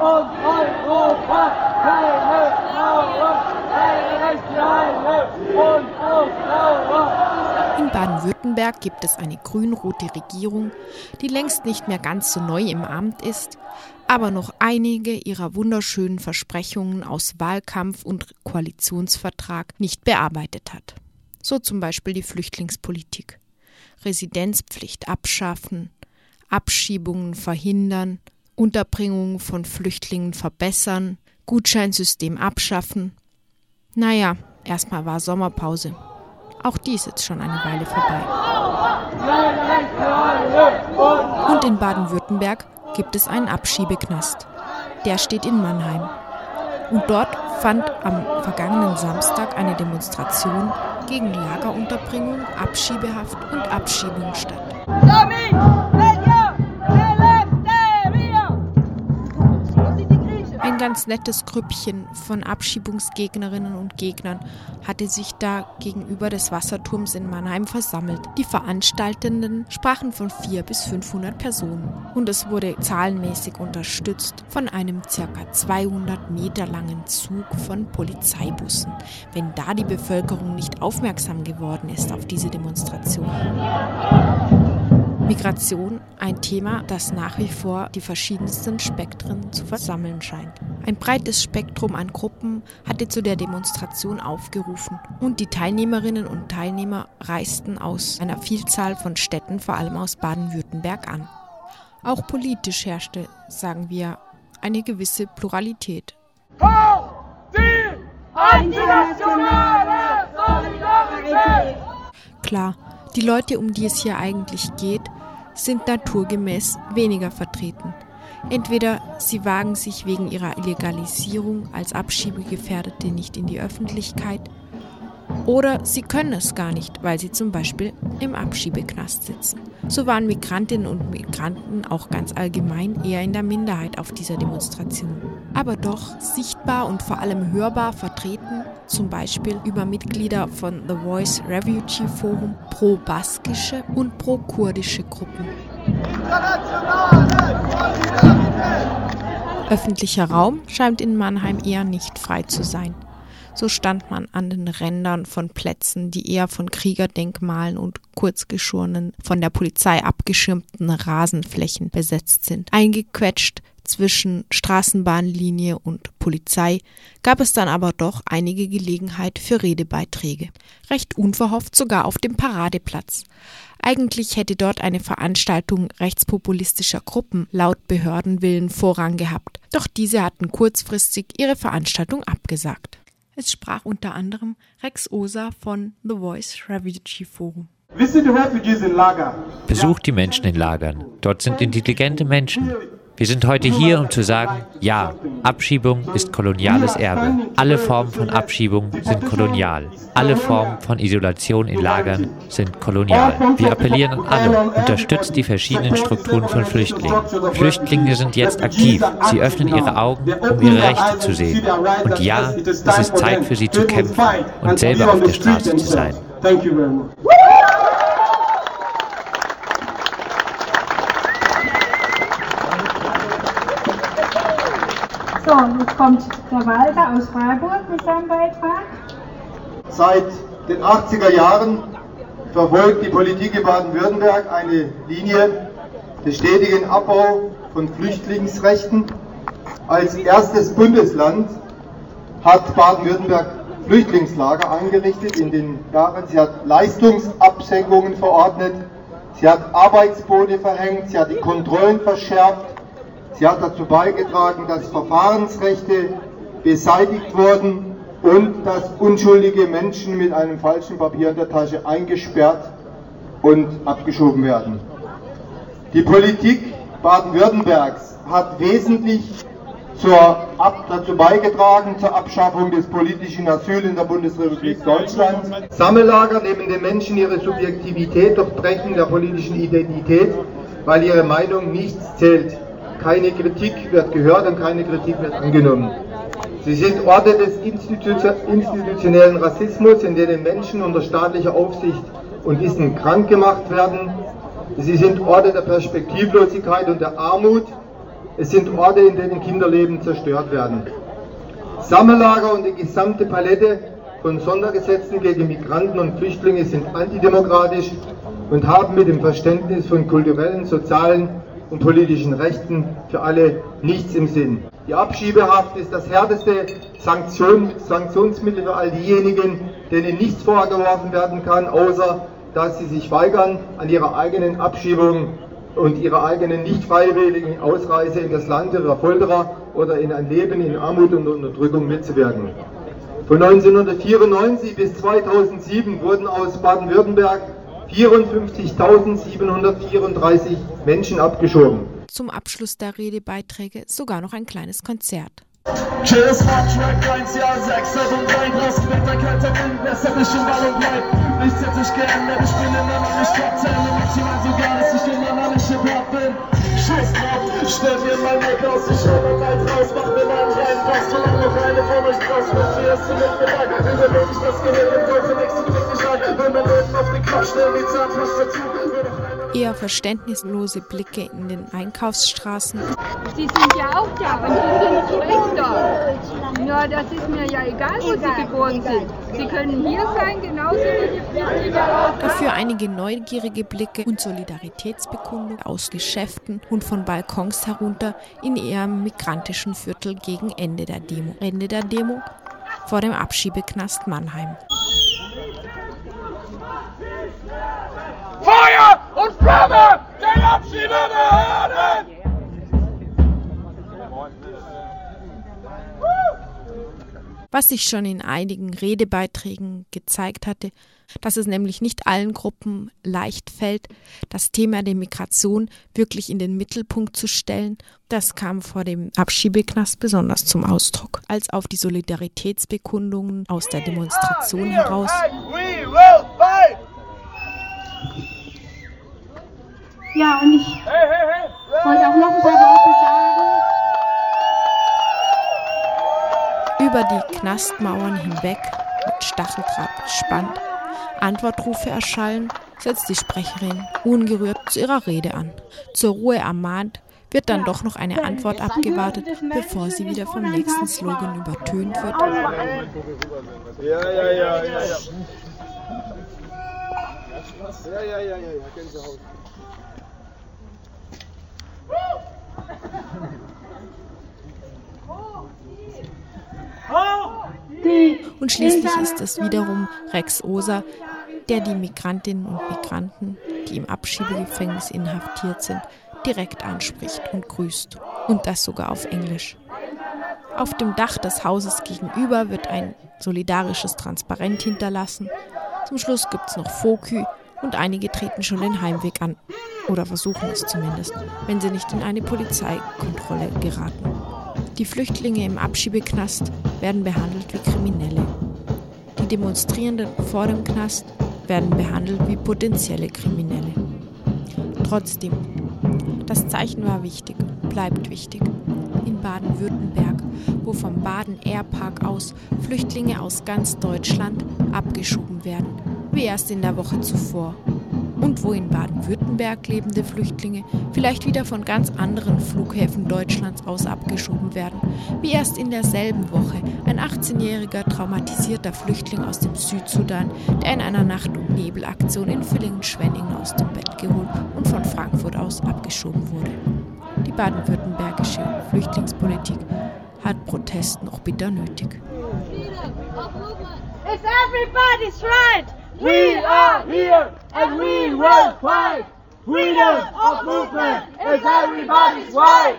und Europa, keine. In Baden-Württemberg gibt es eine grün-rote Regierung, die längst nicht mehr ganz so neu im Amt ist, aber noch einige ihrer wunderschönen Versprechungen aus Wahlkampf und Koalitionsvertrag nicht bearbeitet hat. So zum Beispiel die Flüchtlingspolitik. Residenzpflicht abschaffen, Abschiebungen verhindern, Unterbringung von Flüchtlingen verbessern, Gutscheinsystem abschaffen. Naja, erstmal war Sommerpause. Auch dies ist schon eine Weile vorbei. Und in Baden-Württemberg gibt es einen Abschiebeknast. Der steht in Mannheim. Und dort fand am vergangenen Samstag eine Demonstration gegen Lagerunterbringung, Abschiebehaft und Abschiebung statt. Ein ganz nettes Grüppchen von Abschiebungsgegnerinnen und Gegnern hatte sich da gegenüber des Wasserturms in Mannheim versammelt. Die Veranstaltenden sprachen von 400 bis 500 Personen und es wurde zahlenmäßig unterstützt von einem ca. 200 Meter langen Zug von Polizeibussen, wenn da die Bevölkerung nicht aufmerksam geworden ist auf diese Demonstration. Migration ein Thema, das nach wie vor die verschiedensten Spektren zu versammeln scheint. Ein breites Spektrum an Gruppen hatte zu der Demonstration aufgerufen und die Teilnehmerinnen und Teilnehmer reisten aus einer Vielzahl von Städten, vor allem aus Baden-Württemberg an. Auch politisch herrschte, sagen wir, eine gewisse Pluralität. Klar, die Leute, um die es hier eigentlich geht, sind naturgemäß weniger vertreten. Entweder sie wagen sich wegen ihrer Illegalisierung als Abschiebegefährdete nicht in die Öffentlichkeit, oder sie können es gar nicht, weil sie zum Beispiel im Abschiebeknast sitzen. So waren Migrantinnen und Migranten auch ganz allgemein eher in der Minderheit auf dieser Demonstration. Aber doch sichtbar und vor allem hörbar vertreten, zum Beispiel über Mitglieder von The Voice Refugee Forum, pro-baskische und pro-kurdische Gruppen. Öffentlicher Raum scheint in Mannheim eher nicht frei zu sein. So stand man an den Rändern von Plätzen, die eher von Kriegerdenkmalen und kurzgeschorenen, von der Polizei abgeschirmten Rasenflächen besetzt sind. Eingequetscht zwischen Straßenbahnlinie und Polizei gab es dann aber doch einige Gelegenheit für Redebeiträge. Recht unverhofft sogar auf dem Paradeplatz. Eigentlich hätte dort eine Veranstaltung rechtspopulistischer Gruppen laut Behördenwillen Vorrang gehabt, doch diese hatten kurzfristig ihre Veranstaltung abgesagt. Es sprach unter anderem Rex Osa von The Voice Refugee Forum. Besucht die Menschen in Lagern. Dort sind intelligente Menschen. Wir sind heute hier, um zu sagen, ja, Abschiebung ist koloniales Erbe. Alle Formen von Abschiebung sind kolonial. Alle Formen von Isolation in Lagern sind kolonial. Wir appellieren an alle, unterstützt die verschiedenen Strukturen von Flüchtlingen. Flüchtlinge sind jetzt aktiv. Sie öffnen ihre Augen, um ihre Rechte zu sehen. Und ja, es ist Zeit für sie zu kämpfen und selber auf der Straße zu sein. Thank you very much. So, jetzt kommt der Walter aus Freiburg mit seinem Beitrag. Seit den 80er Jahren verfolgt die Politik in Baden-Württemberg eine Linie des stetigen Abbau von Flüchtlingsrechten. Als erstes Bundesland hat Baden-Württemberg Flüchtlingslager eingerichtet in den Jahren. Sie hat Leistungsabsenkungen verordnet, sie hat Arbeitsboote verhängt, sie hat die Kontrollen verschärft, Sie hat dazu beigetragen, dass Verfahrensrechte beseitigt wurden und dass unschuldige Menschen mit einem falschen Papier in der Tasche eingesperrt und abgeschoben werden. Die Politik Baden-Württembergs hat wesentlich zur, ab, dazu beigetragen zur Abschaffung des politischen Asyls in der Bundesrepublik Deutschland. Sammellager nehmen den Menschen ihre Subjektivität durch Brechen der politischen Identität, weil ihre Meinung nichts zählt. Keine Kritik wird gehört und keine Kritik wird angenommen. Sie sind Orte des institutionellen Rassismus, in denen Menschen unter staatlicher Aufsicht und Wissen krank gemacht werden. Sie sind Orte der Perspektivlosigkeit und der Armut, Es sind Orte, in denen Kinderleben zerstört werden. Sammellager und die gesamte Palette von Sondergesetzen gegen Migranten und Flüchtlinge sind antidemokratisch und haben mit dem Verständnis von kulturellen, sozialen und politischen Rechten für alle nichts im Sinn. Die Abschiebehaft ist das härteste Sanktion, Sanktionsmittel für all diejenigen, denen nichts vorgeworfen werden kann, außer dass sie sich weigern, an ihrer eigenen Abschiebung und ihrer eigenen nicht freiwilligen Ausreise in das Land ihrer Folterer oder in ein Leben in Armut und Unterdrückung mitzuwirken. Von 1994 bis 2007 wurden aus Baden-Württemberg 54.734 Menschen abgeschoben. Zum Abschluss der Redebeiträge sogar noch ein kleines Konzert. Cheers, Track 1, Jahr 6, 7 und 3, draußen wird ein kalter Wind, es hat nicht im Ball und bleibt. Nichts hat sich geändert, ich bin immer noch nicht Top 10 und maximal sogar, dass ich immer noch nicht Hip-Hop bin. Scheiß drauf, stell mir mein Weg aus, ich hol mein Wald raus, mach mir mal einen reinen Pass, solange noch eine von euch draußen ist, wie hast du mit mir leid, überlebe ich das Gehirn im Teufel, nächsten Blick nicht an, will mein Leben auf den Kopf stellen, die Zahnpasta zu, Eher verständnislose Blicke in den Einkaufsstraßen. Sie sind ja auch da und Sie sind Richter. Na, das ist mir ja egal, wo Sie geboren sind. Sie können hier sein, genauso wie die Flüchtlinge auch. Dafür einige neugierige Blicke und Solidaritätsbekundung aus Geschäften und von Balkons herunter in ihrem migrantischen Viertel gegen Ende der Demo. Ende der Demo vor dem Abschiebeknast Mannheim. Was sich schon in einigen Redebeiträgen gezeigt hatte, dass es nämlich nicht allen Gruppen leicht fällt, das Thema der Migration wirklich in den Mittelpunkt zu stellen, das kam vor dem Abschiebeknast besonders zum Ausdruck, als auf die Solidaritätsbekundungen aus der Demonstration heraus! Ja, und ich wollte auch noch ein paar über die Knastmauern hinweg mit Stacheldraht gespannt. Antwortrufe erschallen, setzt die Sprecherin ungerührt zu ihrer Rede an. Zur Ruhe ermahnt, wird dann doch noch eine Antwort abgewartet, bevor sie wieder vom nächsten Slogan übertönt wird. Ja, ja, ja, ja, ja. Ja, ja, ja, ja, ja, Gänsehaut. Und schließlich ist es wiederum Rex Oser, der die Migrantinnen und Migranten, die im Abschiebegefängnis inhaftiert sind, direkt anspricht und grüßt. Und das sogar auf Englisch. Auf dem Dach des Hauses gegenüber wird ein solidarisches Transparent hinterlassen. Zum Schluss gibt es noch Fokü und einige treten schon den Heimweg an. Oder versuchen es zumindest, wenn sie nicht in eine Polizeikontrolle geraten. Die Flüchtlinge im Abschiebeknast werden behandelt wie Kriminelle. Die Demonstrierenden vor dem Knast werden behandelt wie potenzielle Kriminelle. Trotzdem, das Zeichen war wichtig, bleibt wichtig. In Baden-Württemberg, wo vom Baden Airpark aus Flüchtlinge aus ganz Deutschland abgeschoben werden, wie erst in der Woche zuvor. Und wo in Baden-Württemberg lebende Flüchtlinge vielleicht wieder von ganz anderen Flughäfen Deutschlands aus abgeschoben werden, wie erst in derselben Woche ein 18-jähriger traumatisierter Flüchtling aus dem Südsudan, der in einer Nacht- und Nebelaktion in Villingen-Schwenningen aus dem Bett geholt und von Frankfurt aus abgeschoben wurde. Die baden-württembergische Flüchtlingspolitik hat Protest noch bitter nötig. It's everybody's right. We are here and we will fight! Freedom of movement is everybody's right!